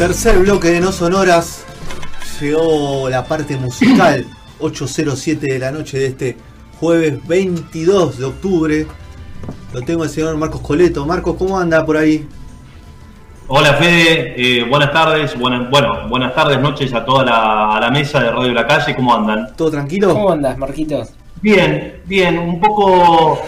Tercer bloque de No Sonoras. Llegó la parte musical. 8.07 de la noche de este jueves 22 de octubre. Lo tengo el señor Marcos Coleto. Marcos, ¿cómo anda por ahí? Hola Fede, eh, buenas tardes, buenas, bueno, buenas tardes, noches a toda la, a la mesa de Radio La Calle, ¿cómo andan? ¿Todo tranquilo? ¿Cómo andas, Marquitos? Bien, bien, un poco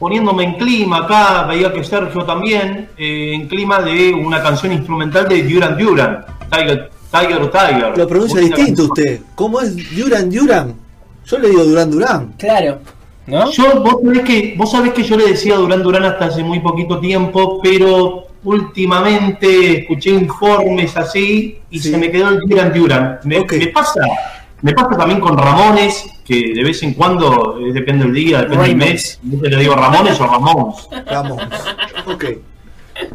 poniéndome en clima acá, veía que Sergio también, eh, en clima de una canción instrumental de Duran Duran, Tiger, Tiger, Tiger. Lo pronuncia distinto usted. ¿Cómo es Duran Duran? Yo le digo Duran Duran. Claro, ¿no? Yo, vos sabés, que, vos sabés que yo le decía Duran Duran hasta hace muy poquito tiempo, pero últimamente escuché informes así y Sí. se me quedó el Duran Duran. Me, Ok. me pasa, me pasa también con Ramones, que de vez en cuando, eh, depende del día, depende del Ramones. mes, yo le digo Ramones o Ramones. Vamos. Ok.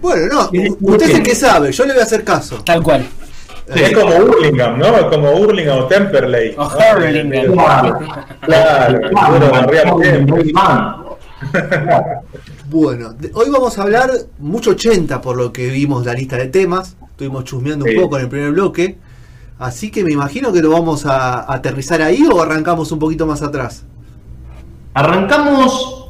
Bueno, no, usted es el que sabe, yo le voy a hacer caso. Tal cual. Sí. Es como Hurlingham, ¿no? Es como Hurlingham o Temperley. O. Hurlingham. Claro. Claro. Man. Bueno, hoy vamos a hablar mucho 80 por lo que vimos la lista de temas. Estuvimos chusmeando un poco en el primer bloque. Así que me imagino que lo vamos a aterrizar ahí o arrancamos un poquito más atrás. Arrancamos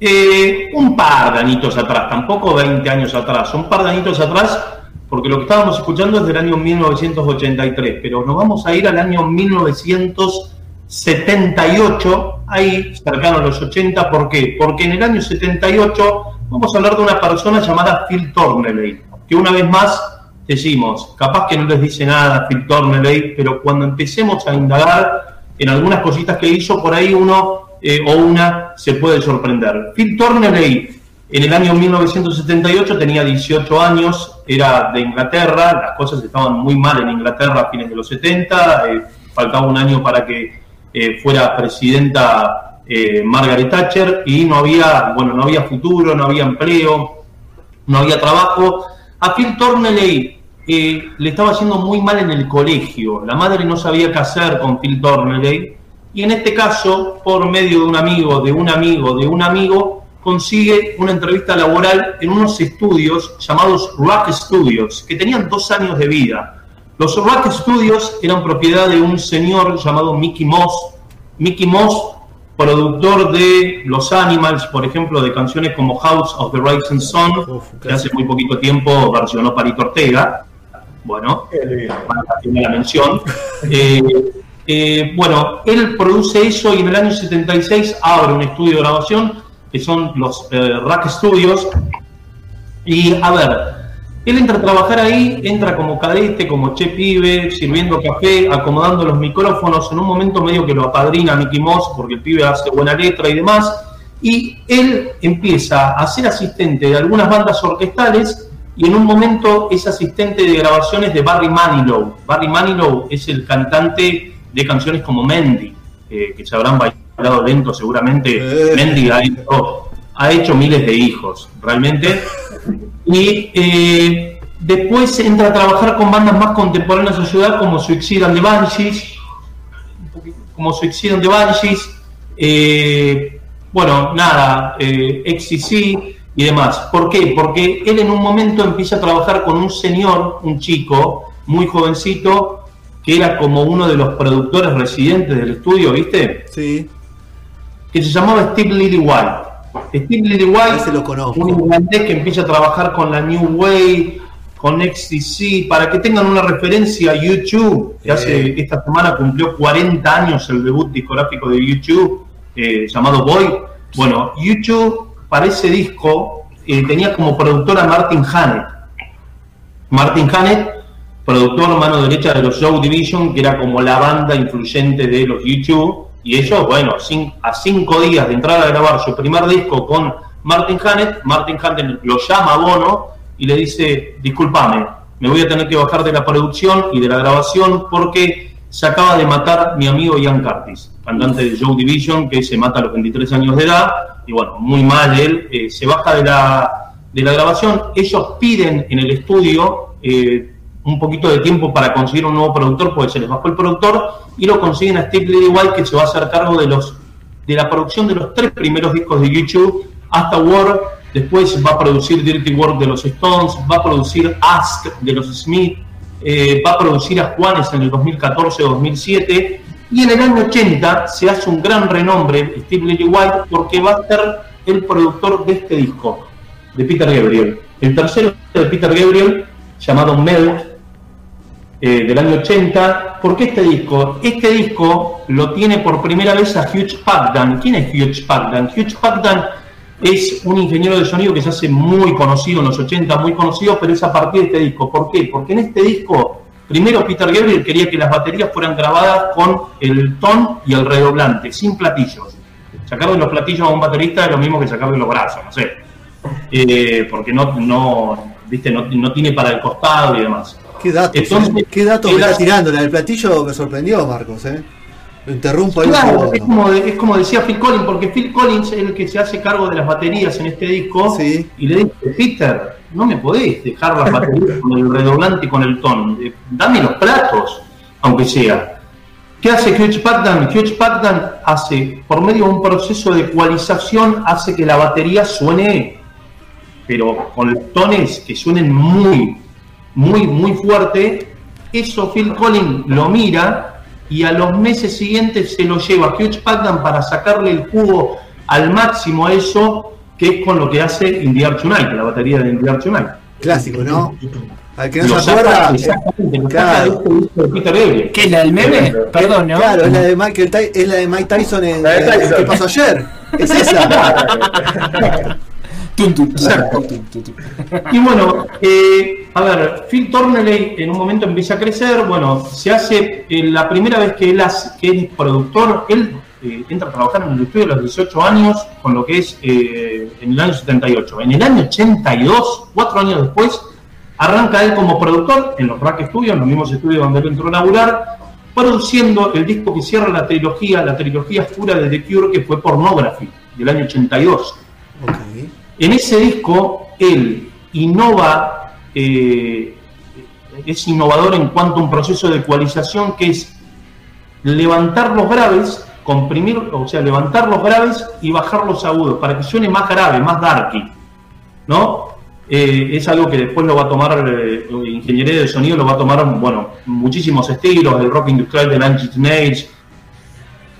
eh, un par de añitos atrás, tampoco 20 años atrás, un par de añitos atrás, porque lo que estábamos escuchando es del año 1983, pero nos vamos a ir al año 1978, ahí cercano a los 80, ¿por qué? Porque en el año 78 vamos a hablar de una persona llamada Phil Torneley, que una vez más decimos, capaz que no les dice nada Phil Torneley, pero cuando empecemos a indagar en algunas cositas que hizo, por ahí uno eh, o una se puede sorprender. Phil Torneley en el año 1978 tenía 18 años, era de Inglaterra, las cosas estaban muy mal en Inglaterra a fines de los 70, eh, faltaba un año para que eh, fuera presidenta Margaret Thatcher y no había, bueno, no había futuro, no había empleo, no había trabajo. A Phil Torneley le estaba haciendo muy mal en el colegio. La madre no sabía qué hacer con Phil Torneley. Y en este caso, por medio de un amigo, de un amigo, de un amigo, consigue una entrevista laboral en unos estudios llamados Rock Studios, que tenían dos años de vida. Los Rock Studios eran propiedad de un señor llamado Mickey Moss. Mickey Moss, productor de Los Animals, por ejemplo, de canciones como House of the Rising Sun, que hace muy poquito tiempo versionó Parito Ortega. Bueno, tiene la mención. Eh, eh, bueno, él produce eso y en el año 76 abre un estudio de grabación que son los eh, Rack Studios. Y a ver, él entra a trabajar ahí, entra como cadete, como che pibe, sirviendo café, acomodando los micrófonos. En un momento medio que lo apadrina Mickey Moss porque el pibe hace buena letra y demás. Y él empieza a ser asistente de algunas bandas orquestales y en un momento es asistente de grabaciones de Barry Manilow. Barry Manilow es el cantante de canciones como Mendy, eh, que se habrán bailado lento seguramente. Eh. Mendy ha hecho, ha hecho miles de hijos, realmente. Y eh, después entra a trabajar con bandas más contemporáneas de la ciudad como Suicide and the Banshees, como Suicide and the Banshees, eh, bueno, nada, eh, XCC y demás. ¿Por qué? Porque él en un momento empieza a trabajar con un señor, un chico, muy jovencito, que era como uno de los productores residentes del estudio, ¿viste? Sí, Que se llamaba Steve Lillywhite. Steve Lillywhite ese lo conozco. un irlandés que empieza a trabajar con la New Way, con XTC, para que tengan una referencia a YouTube, que Eh. hace esta semana cumplió 40 años el debut discográfico de YouTube, eh, llamado Boy. Bueno, YouTube para ese disco eh, tenía como productor a Martin Hannett. Martin Hannett, productor mano derecha de los Joe Division, que era como la banda influyente de los YouTube, y ellos, bueno, a cinco días de entrar a grabar su primer disco con Martin Hannett, Martin Hannett lo llama a Bono y le dice, discúlpame, me voy a tener que bajar de la producción y de la grabación porque se acaba de matar mi amigo Ian Curtis, cantante de Joe Division, que se mata a los 23 años de edad, y bueno, muy mal él, eh, se baja de la, de la grabación, ellos piden en el estudio eh, un poquito de tiempo para conseguir un nuevo productor, porque se les bajó el productor, y lo consiguen a Steve Lillywhite, que se va a hacer cargo de los de la producción de los tres primeros discos de YouTube, hasta War, después va a producir Dirty Work de los Stones, va a producir Ask de los Smith, eh, va a producir a Juanes en el 2014-2007 y en el año 80 se hace un gran renombre Steve Lily White porque va a ser el productor de este disco de Peter Gabriel. El tercero de Peter Gabriel, llamado Melt, eh, del año 80. ¿Por qué este disco? Este disco lo tiene por primera vez a Hugh Pagdan. ¿Quién es Hugh Pagdan? Hugh Pagdan es un ingeniero de sonido que se hace muy conocido en los 80, muy conocido, pero es a partir de este disco. ¿Por qué? Porque en este disco, primero Peter Gabriel quería que las baterías fueran grabadas con el ton y el redoblante, sin platillos. Sacarle los platillos a un baterista es lo mismo que sacarle los brazos, no sé. Eh, porque no, no, ¿viste? No, no, tiene para el costado y demás. ¿Qué datos? Entonces, ¿Qué datos me está tirando? La del platillo me sorprendió, Marcos, ¿eh? Lo interrumpo ahí. Claro, es como, de- es como decía Phil Collins, porque Phil Collins es el que se hace cargo de las baterías en este disco Sí. y le dice, Peter, no me podés dejar las baterías con el redoblante y con el ton, Eh, dame los platos, aunque sea. ¿Qué hace Hugh Pagdan? Hugh Pagdan hace, por medio de un proceso de ecualización, hace que la batería suene, pero con tones que suenen muy, muy, muy fuerte. Eso Phil Collins lo mira y a los meses siguientes se lo lleva a Hugh Pagdan para sacarle el jugo al máximo a eso, que es con lo que hace In the Air Tonight, la batería de In the Air Tonight. Clásico, ¿no? Al que no Lo se acuerda. exactamente, lo claro. de este. ¿Qué es la del meme? Perdón, ¿no? Claro, es la de Michael es la de Mike Tyson en La de en Tyson. ¿Qué pasó ayer? Es esa. Y bueno, eh, a ver, Phil Torneley en un momento empieza a crecer, bueno, se hace eh, la primera vez que él hace- que es productor, él eh, entra a trabajar en el estudio a los 18 años, con lo que es eh, en el año 78. En el año 82, cuatro años después, arranca él como productor en los Rack Studios, en los mismos estudios donde él entró a laburar, produciendo el disco que cierra la trilogía, la trilogía oscura de The Cure, que fue Pornography, del año 82. Ok. En ese disco, él innova, eh, es innovador en cuanto a un proceso de ecualización que es levantar los graves, comprimir, o sea, levantar los graves y bajar los agudos para que suene más grave, más darky, ¿no? Eh, es algo que después lo va a tomar, eh, ingeniería de sonido lo va a tomar, bueno, muchísimos estilos, el rock industrial de Nine Inch Nails,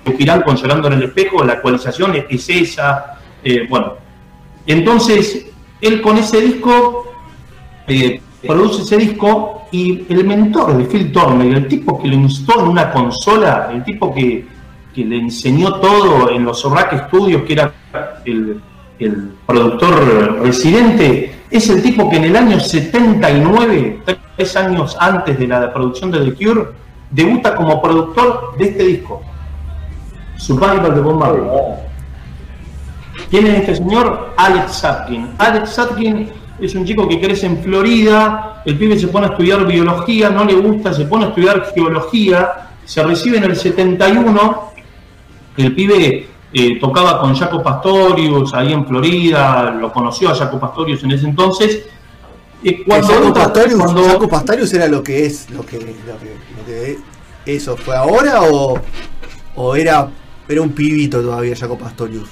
Espiral con Llorando en el espejo, la ecualización es, es esa, bueno, entonces, él con ese disco eh, produce ese disco y el mentor de Phil Turner, el tipo que lo instó en una consola, el tipo que, que le enseñó todo en los Rack Studios, que era el, el productor residente, es el tipo que en el año 79, tres años antes de la producción de The Cure, debuta como productor de este disco. Survival de Marley. ¿Quién es este señor? Alex Satkin. Alex Satkin es un chico que crece en Florida, el pibe se pone a estudiar biología, no le gusta, se pone a estudiar geología, se recibe en el 71, el pibe eh, tocaba con Jaco Pastorius ahí en Florida, lo conoció a Jaco Pastorius en ese entonces. Y cuando Jaco Pastorius, cuando- Jaco Pastorius era lo que es, lo que, lo que, lo que eso fue ahora o, o era, era un pibito todavía Jaco Pastorius.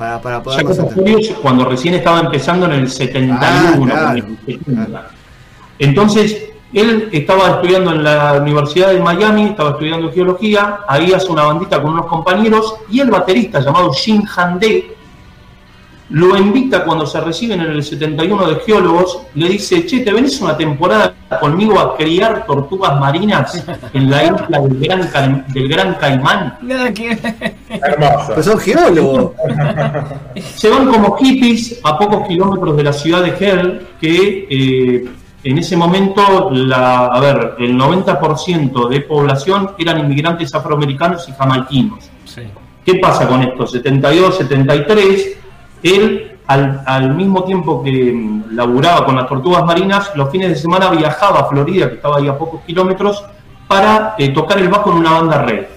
Para, para poder cuando recién estaba empezando en el 71. Ah, claro, en el 70. Entonces, él estaba estudiando en la Universidad de Miami, estaba estudiando geología, ahí hace una bandita con unos compañeros y el baterista llamado Jim Handé lo invita cuando se reciben en el 71 de geólogos, le dice, che, ¿te venís una temporada conmigo a criar tortugas marinas en la isla del Gran, Ca- del Gran Caimán? Nada que. Hermoso. Pues son geólogos. Se van como hippies a pocos kilómetros de la ciudad de Hell, que eh, en ese momento, la, a ver, el 90% de población eran inmigrantes afroamericanos y jamaiquinos. Sí. ¿Qué pasa con esto? 72, 73, él al, mismo tiempo que mm, laburaba con las tortugas marinas, los fines de semana viajaba a Florida, que estaba ahí a pocos kilómetros, para eh, tocar el bajo en una banda reggae.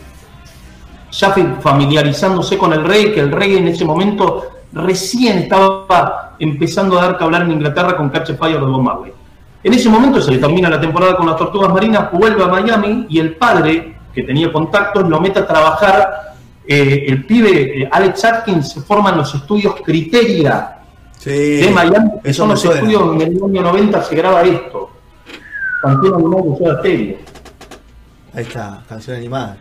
Ya familiarizándose con el reggae, que el reggae en ese momento recién estaba empezando a dar que hablar en Inglaterra con Catch Fire de Bob. En ese momento se le termina la temporada con las tortugas marinas, vuelve a Miami y el padre, que tenía contactos, lo mete a trabajar. Eh, el pibe, eh, Alex Atkins, se forma en los estudios Criteria Sí, de Miami, que son los suena. estudios donde en el año 90 se graba esto. Canción animada de Soda Stereo. Ahí está, canción animada.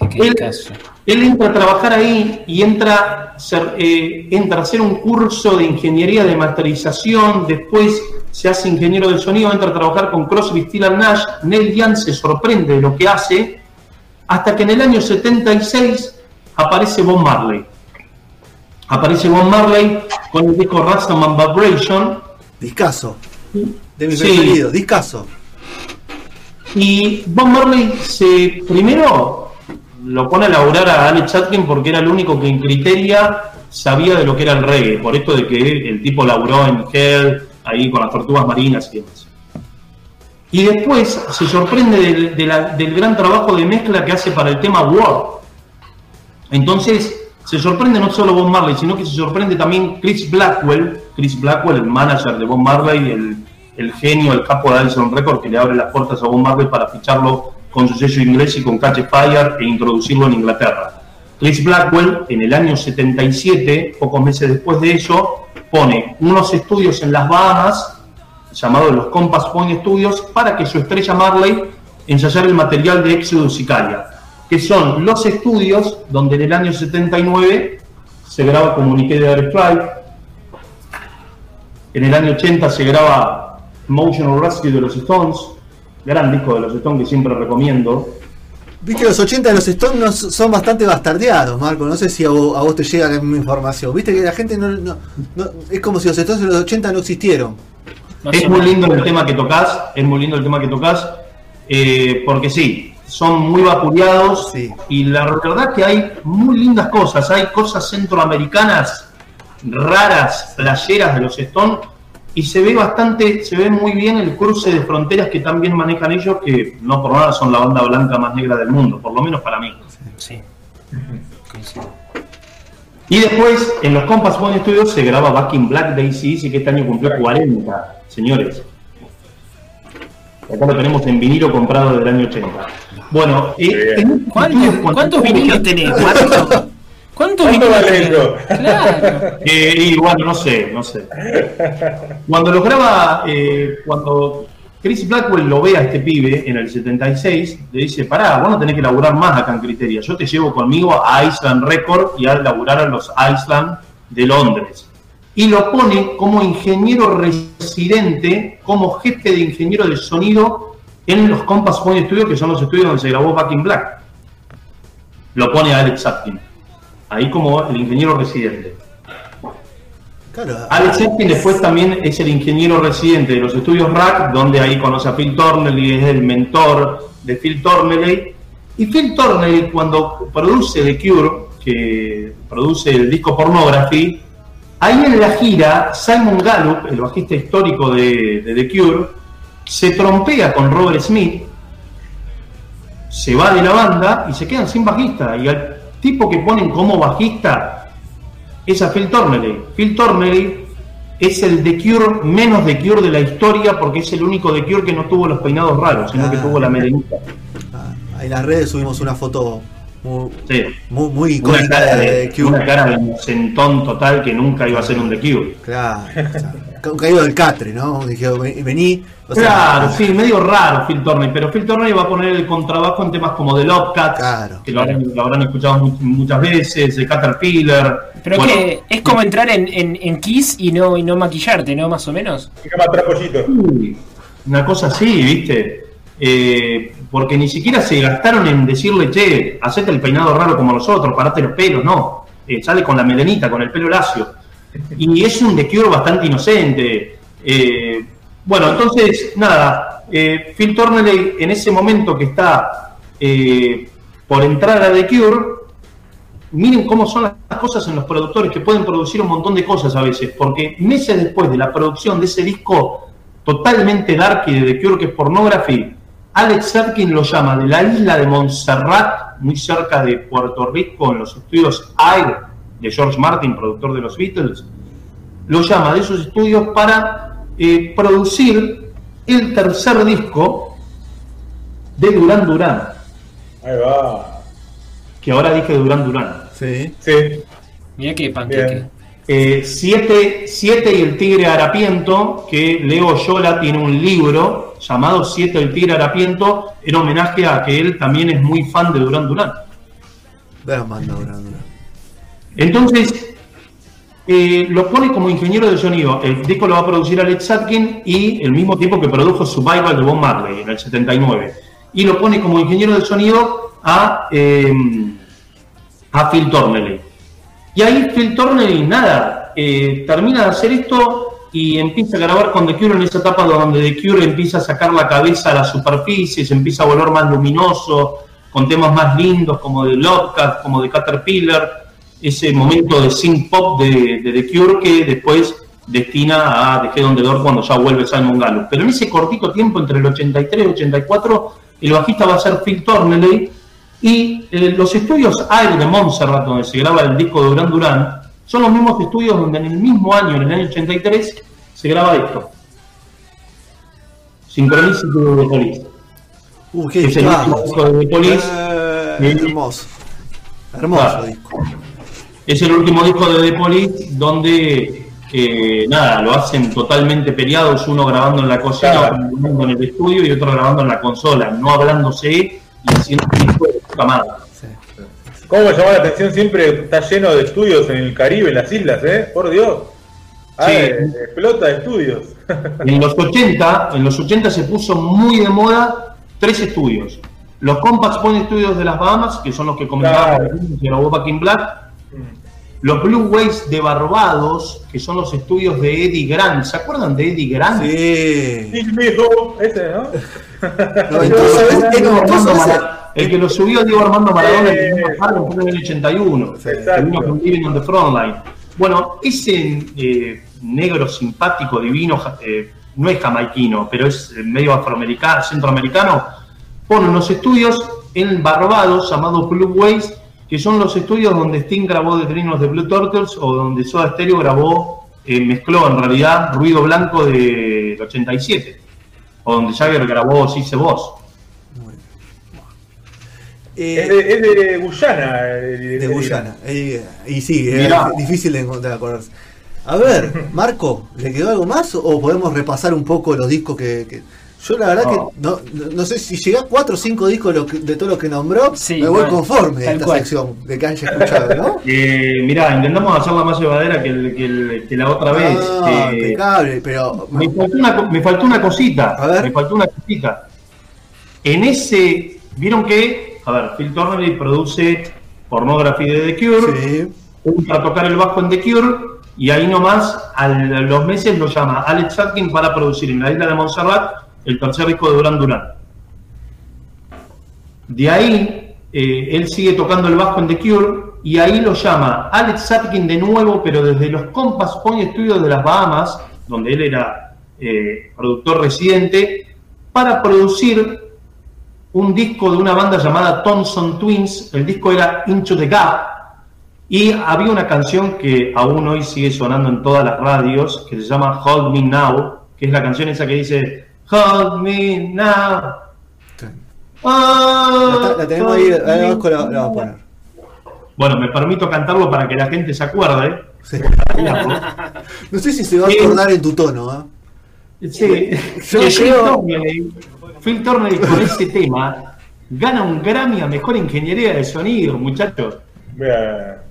Qué, qué Él, caso. él entra a trabajar ahí y entra, ser- eh, entra a hacer un curso de ingeniería de masterización, después se hace ingeniero de sonido, entra a trabajar con Crosby, and Nash, Neil Young se sorprende de lo que hace, hasta que en el año 76 aparece Bob Marley. Aparece Bob Marley con el disco Ransom and Vibration, Discaso. De mi Sí. discaso. Y Bob Marley se primero lo pone a laburar a Alex Atkin porque era el único que en Criteria sabía de lo que era el reggae, por esto de que el tipo laburó en Hell, ahí con las tortugas marinas y demás. Y después se sorprende del, de la- del gran trabajo de mezcla que hace para el tema War. Entonces se sorprende no solo Bob Marley, sino que se sorprende también Chris Blackwell, Chris Blackwell, el manager de Bob Marley, el, el genio, el capo de Alison Record, que le abre las puertas a Bob Marley para ficharlo con su sello inglés y con Catch Fire e introducirlo en Inglaterra. Chris Blackwell, en el año 77, pocos meses después de ello, pone unos estudios en las Bahamas, llamados los Compass Point Studios, para que su estrella Marley ensayara el material de Exodus y que son los estudios donde en el año 79 se graba Communiqué de Airstrike, en el año 80 se graba Emotional Rescue de los Stones, gran disco de los Stones que siempre recomiendo. Viste, los 80 de los Stones son bastante bastardeados, Marco. No sé si a vos, a vos te llega la misma información. Viste que la gente no, no- no- Es como si los Stones de los 80 no existieron. Es muy lindo el tema que tocas, es muy lindo el tema que tocas, eh, porque sí, son muy vapuleados Sí. y la verdad que hay muy lindas cosas, hay cosas centroamericanas raras, playeras de los Stones y se ve bastante, se ve muy bien el cruce de fronteras que también manejan ellos, que no por nada son la banda blanca más negra del mundo, por lo menos para mí. Sí. Y después, en los Compass Point Studios se graba Back in Black de ACDC, que este año cumplió 40, señores. Acá lo tenemos en vinilo comprado del año 80. Bueno, eh, ¿Cuántos, ¿cuántos vinilos tenés? ¿Cuántos ¿Cuánto vinilos tenés? Claro. Eh, y bueno, no sé, no sé. Cuando lo graba, eh, cuando Chris Blackwell lo ve a este pibe en el 76, le dice, pará, vos no tenés que laburar más acá en Criteria, yo te llevo conmigo a Island Record y a laburar a los Island de Londres. Y lo pone como ingeniero residente, como jefe de ingeniero de sonido en los Compass Point Studios, que son los estudios donde se grabó Back in Black. Lo pone a Alex Atkin, ahí como el ingeniero residente. Claro. Alex Epstein después también es el ingeniero residente de los estudios RAC, donde ahí conoce a Phil Torneley, es el mentor de Phil Torneley. Y Phil Torneley, cuando produce The Cure, que produce el disco Pornography, ahí en la gira, Simon Gallup, el bajista histórico de, de The Cure, se trompea con Robert Smith, se va de la banda y se quedan sin bajista. Y al tipo que ponen como bajista es a Phil Torneley. Phil Torneley es el The Cure menos The Cure de la historia porque es el único The Cure que no tuvo los peinados raros, sino que tuvo la melenita. Ah, en las redes subimos una foto muy, Sí. muy, muy Una cara, de, de, Cure. una cara de inocentón total que nunca iba a ser un The Cure. Claro. o sea, ca- caído del catre, ¿no? Dije, "Ven- vení. o sea, Claro, sí, medio raro Phil Torneley, pero Phil Torneley va a poner el contrabajo en temas como The Love Cats, Claro. que lo habrán, lo habrán escuchado mu- muchas veces, The Caterpillar. Pero Bueno, que es como entrar en, en, en Kiss y no, y no maquillarte, ¿no? Más o menos. Pollito. Sí, Una cosa así, ¿viste? Eh, porque ni siquiera se gastaron en decirle, che, hacete el peinado raro como nosotros, parate los pelos, no. Eh, sale con la melenita, con el pelo lacio. Y es un The Cure bastante inocente. Eh, bueno, entonces, nada, eh, Phil Torneley en ese momento que está eh, por entrar a The Cure, miren cómo son las cosas en los productores que pueden producir un montón de cosas a veces, porque meses después de la producción de ese disco totalmente dark y de The Cure que es Pornography, Alex Serkin lo llama de la isla de Montserrat, muy cerca de Puerto Rico, en los estudios Air de George Martin, productor de los Beatles, lo llama de esos estudios para eh, producir el tercer disco de Duran Duran, Ahí va. que ahora dije Duran Duran. Sí. Sí. Mira qué panqueque. Eh, siete, Siete y el Tigre Harapiento, que Leo Yola tiene un libro llamado Siete y el Tigre Harapiento, en homenaje a que él también es muy fan de Durán Durán. Gran banda, Durán Durán. Entonces, eh, lo pone como ingeniero de sonido. El disco lo va a producir Alex Atkin y el mismo tiempo que produjo Survival de Bob Marley en el 79. Y lo pone como ingeniero de sonido a, eh, Phil Torneley. Y ahí Phil Torneley, nada, eh, termina de hacer esto y empieza a grabar con The Cure en esa etapa donde The Cure empieza a sacar la cabeza a la superficie, se empieza a volver más luminoso, con temas más lindos como de Lovecraft, como de Caterpillar, ese momento de synth pop de, de The Cure que después destina a The Head on the Door cuando ya vuelve Simon Gallup. Pero en ese cortito tiempo, entre el 83 y el 84, el bajista va a ser Phil Torneley y eh, los estudios Air de Montserrat, donde se graba el disco de Duran Duran, son los mismos estudios donde en el mismo año, en el año 83, se graba esto. Synchronicity de The Police. Uh, qué Es el disco de Police. Eh, hermoso. Hermoso Claro. disco. Es el último disco de The Police donde, eh, nada, lo hacen totalmente peleados, uno grabando en la cocina, Claro. otro grabando en el estudio y otro grabando en la consola, no hablándose y haciendo un disco de puta madre. Sí. ¿Cómo me llamó la atención? Siempre está lleno de estudios en el Caribe, en las islas, ¿eh? Por Dios. Ah, Sí. eh, explota de estudios. En los 80, en los 80 se puso muy de moda tres estudios. Los Compact Point Studios de las Bahamas, que son los que comentábamos, Claro. grabó Back in Black. Los Blue Waves de Barbados, que son los estudios de Eddie Grant. ¿Se acuerdan de Eddie Grant? Sí. Mijo, ese, ¿no? Entonces. Mara- el que lo subió a Diego Armando Maradona Eh. en el 81. Sí. que vino con Living on the Frontline. Bueno, ese eh, negro simpático, divino, eh, no es jamaiquino, pero es eh, medio afroamericano, centroamericano, pone unos estudios en Barbados llamados Blue Waves, que son los estudios donde Sting grabó The Dream of the Blue Turtles o donde Soda Stereo grabó, eh, mezcló en realidad Ruido Blanco del 87, o donde Jagger grabó Si se Voz. Eh, Es de, es de Guyana. el- de Guyana. Eh, y sí, es difícil de encontrar, acordarse. A ver, Marco, ¿le quedó algo más o podemos repasar un poco los discos que... que- Yo la verdad No. que no, no- sé si llega a 4 o 5 discos de, lo que- de todos los que nombró, Sí, me voy conforme tal esta cual. sección de que haya escuchado, ¿no? Eh, mirá, intentamos hacerla más llevadera que, el- que el- que la otra vez. Ah, Eh, impecable, pero... me, faltó una, me faltó una cosita. A ver. Me faltó una cosita. En ese. Vieron que. A ver, Phil Torneley produce Pornography de The Cure. Sí, Entra a tocar el bajo en The Cure. Y ahí nomás, a los meses, lo llama Alex Atkin para producir en la isla de Montserrat el tercer disco de Duran Duran. De ahí, eh, él sigue tocando el bajo en The Cure y ahí lo llama Alex Atkin de nuevo, pero desde los Compass Point Studios de las Bahamas, donde él era eh, productor residente, para producir un disco de una banda llamada Thompson Twins. El disco era Into the Gap. Y había una canción que aún hoy sigue sonando en todas las radios, que se llama Hold Me Now, que es la canción esa que dice Hold Me Now. Ah, La, la tenemos ahí, ahí abajo la, la vamos a poner. Bueno, me permito cantarlo para que la gente se acuerde. Sí. No sé si se va a acordar en tu tono, ¿ah? Sí, Yo que Phil creo- Torneley- Phil Torneley con ese tema gana un Grammy a Mejor Ingeniería de Sonido, muchachos. Vea.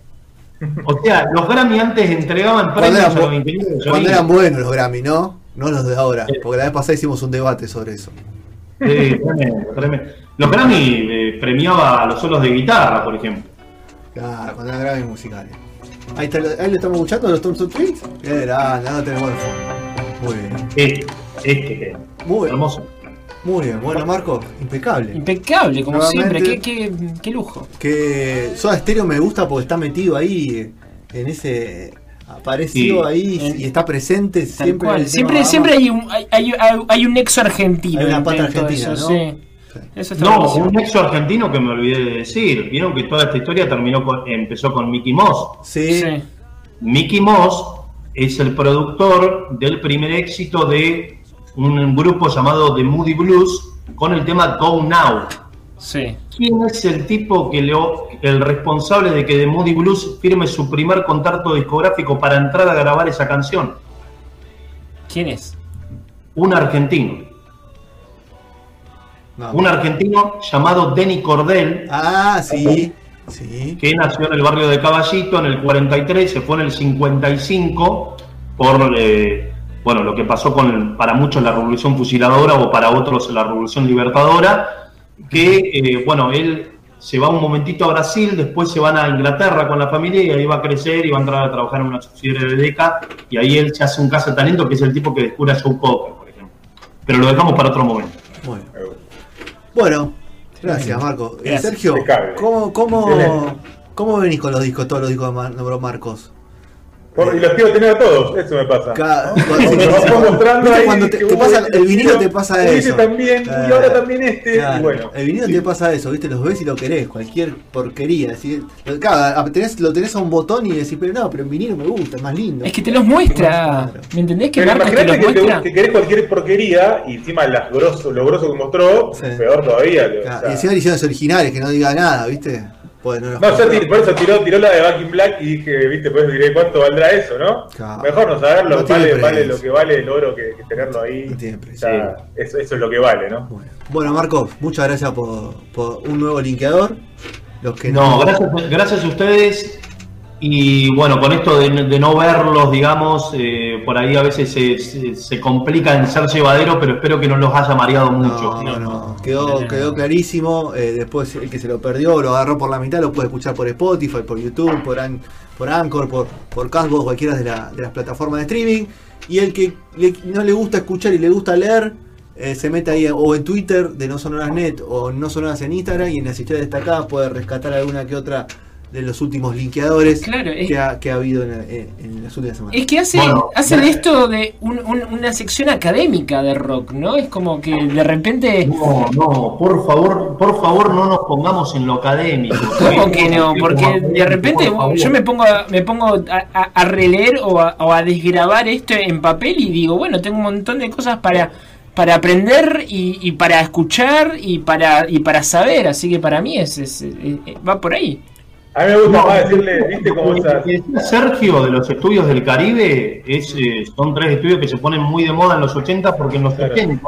O sea, los Grammy antes entregaban Cuando premios eran, a los ingenieros de cuando sonido. eran buenos los Grammy, ¿no? No los de ahora, Sí. porque la vez pasada hicimos un debate sobre eso. Sí, tremendo, tremendo. Los Grammy eh, premiaba a los solos de guitarra, por ejemplo. Claro, cuando eran Grammy musicales. Ahí, está, ahí le estamos escuchando los Thompson Twins. Era, nada, tenemos buen fondo. Muy bien. Este, este tema. Muy bien. Hermoso. Muy bien. Bueno, Marco, impecable. Impecable, como Nuevamente. siempre. Qué, qué, qué lujo. Que Soda Stereo me gusta porque está metido ahí eh, en ese aparecido Sí. ahí En- y está presente siempre. cual. Siempre, siempre hay un, hay, hay, hay- hay un nexo argentino. Hay una pata argentina, eso, ¿no? sí. Eso No, un nexo argentino que me olvidé de decir. Vieron que toda esta historia terminó con, empezó con Mickey Moss. Sí. Sí. Mickey Moss es el productor del primer éxito de un grupo llamado The Moody Blues con el tema Go Now. Sí. ¿Quién es el tipo que le, el responsable de que The Moody Blues firme su primer contrato discográfico para entrar a grabar esa canción? ¿Quién es? Un argentino. No. Un argentino llamado Denny Cordell, Ah, sí. Sí. que nació en el barrio de Caballito en el 43, se fue en el 55 por eh, bueno, lo que pasó con para muchos la revolución fusiladora o para otros la revolución libertadora, que eh, bueno, él se va un momentito a Brasil, después se van a Inglaterra con la familia y ahí va a crecer y va a entrar a trabajar en una subsidiaria de DECA y ahí él se hace un caso de talento que es el tipo que descubre a Joe Cocker, por ejemplo. Pero lo dejamos para otro momento. Bueno. Bueno, gracias Marco. Gracias. Sergio. ¿cómo, cómo. ¿cómo venís con los discos, todos los discos de Mar- Marcos? Por- y los quiero tener a todos, eso me pasa. Ca- ¿no? cuando- nos vamos mostrando ¿Viste ahí, cuando te- que te uy, pasa- el vinilo te pasa eso. Este también, Claro. y ahora también este, Claro, y bueno. el vinilo sí. te pasa eso, ¿viste? Los ves y lo querés, cualquier porquería. Así, claro, tenés- lo tenés a un botón y decís, pero no, pero en vinilo me gusta, es más lindo. Es que te los muestra. ¿Me entendés que Pero te imagínate que, te- muestra? que querés cualquier porquería y encima las grosso, lo grosso que mostró, Sí. peor todavía. o sea. y encima ediciones originales, que no diga nada, ¿viste? Pues no, No, yo por eso tiró, tiró la de Back in Black y dije, viste, pues diré cuánto valdrá eso, ¿no? Claro. Mejor no saberlo, No vale, lo que vale el oro que, que tenerlo ahí. No tiene O eso, eso es lo que vale, ¿no? Bueno, Bueno, Marcos, muchas gracias por, por un nuevo linkeador. Los que No, gracias, gracias a ustedes. Y bueno, con esto de, de no verlos, digamos, eh, por ahí a veces se, se- se complica en ser llevadero, pero espero que no los haya mareado mucho. No, no, quedó, no. quedó clarísimo. eh, después el que se lo perdió, lo agarró por la mitad, lo puede escuchar por Spotify, por YouTube, por, An- por Anchor, por, por Castbox, cualquiera de, la- de las plataformas de streaming. Y el que le- no le gusta escuchar y le gusta leer, eh, se mete ahí o en Twitter de No Sonoras Net o No Sonoras en Instagram y en las historias destacadas puede rescatar alguna que otra de los últimos linkeadores Claro, es- que, ha, que ha habido en, en- en las últimas semanas. Es que hace, Bueno, hace de ya- esto de un- un- una sección académica de rock, ¿no? Es como que de repente. No, no, por favor, por favor no nos pongamos en lo académico. ¿Cómo que no? Porque de repente Por yo me pongo a, me pongo a, a- a releer o a, o a desgrabar esto en papel y digo, bueno, tengo un montón de cosas para, para aprender y, y para escuchar y para y para saber, así que para mí es, es- es- va por ahí. A mí me gusta No, más decirle, viste cómo Lo esas. que decía Sergio de los estudios del Caribe es, eh, son tres estudios que se ponen muy de moda en los 80 porque en los Claro. 80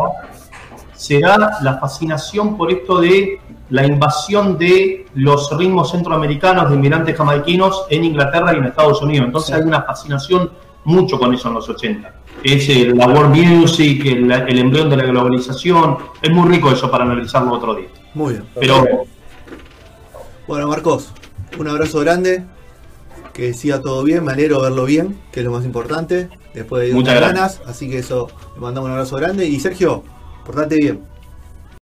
se da la fascinación por esto de la invasión de los ritmos centroamericanos de inmigrantes jamaiquinos en Inglaterra y en Estados Unidos. Entonces Sí. hay una fascinación mucho con eso en los 80. Es eh, la world music, el, el embrión de la globalización. Es muy rico eso para analizarlo otro día. Muy bien. Pero Bueno, Marcos, un abrazo grande. Que siga todo bien, me alegro verlo bien, que es lo más importante. Después de Muchas unas gracias. ganas, así que eso, le mandamos un abrazo grande. Y Sergio, portate bien.